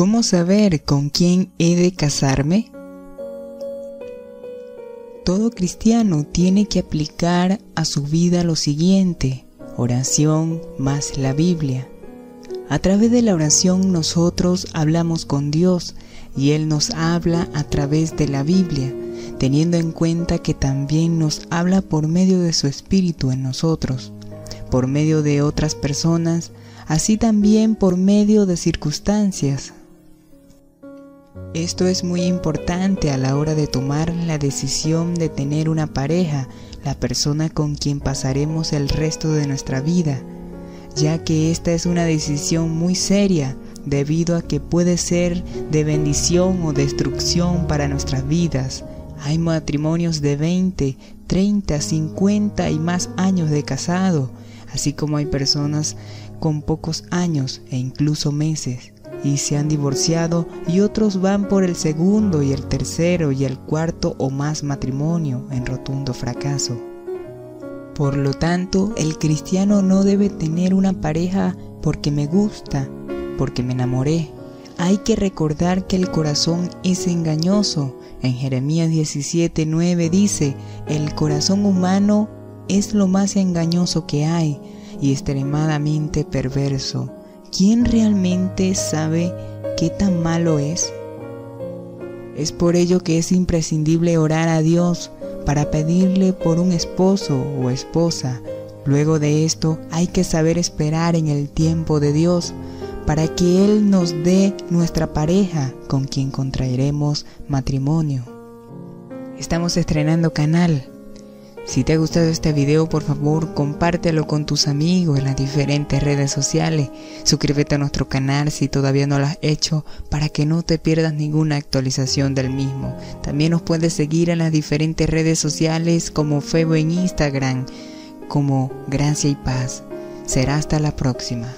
¿Cómo saber con quién he de casarme? Todo cristiano tiene que aplicar a su vida lo siguiente, oración más la Biblia. A través de la oración nosotros hablamos con Dios y Él nos habla a través de la Biblia, teniendo en cuenta que también nos habla por medio de su Espíritu en nosotros, por medio de otras personas, así también por medio de circunstancias, esto es muy importante a la hora de tomar la decisión de tener una pareja, la persona con quien pasaremos el resto de nuestra vida, ya que esta es una decisión muy seria debido a que puede ser de bendición o destrucción para nuestras vidas. Hay matrimonios de 20, 30, 50 y más años de casado, así como hay personas con pocos años e incluso meses y se han divorciado y otros van por el segundo y el tercero y el cuarto o más matrimonio en rotundo fracaso. Por lo tanto, el cristiano no debe tener una pareja porque me gusta, porque me enamoré. Hay que recordar que el corazón es engañoso. En Jeremías 17:9 dice, el corazón humano es lo más engañoso que hay y extremadamente perverso. ¿Quién realmente sabe qué tan malo es? Es por ello que es imprescindible orar a Dios para pedirle por un esposo o esposa. Luego de esto hay que saber esperar en el tiempo de Dios para que Él nos dé nuestra pareja con quien contraeremos matrimonio. Estamos estrenando canal si te ha gustado este video, por favor, compártelo con tus amigos en las diferentes redes sociales. Suscríbete a nuestro canal si todavía no lo has hecho para que no te pierdas ninguna actualización del mismo. También nos puedes seguir en las diferentes redes sociales como Facebook en Instagram, como Gracia y Paz. Será hasta la próxima.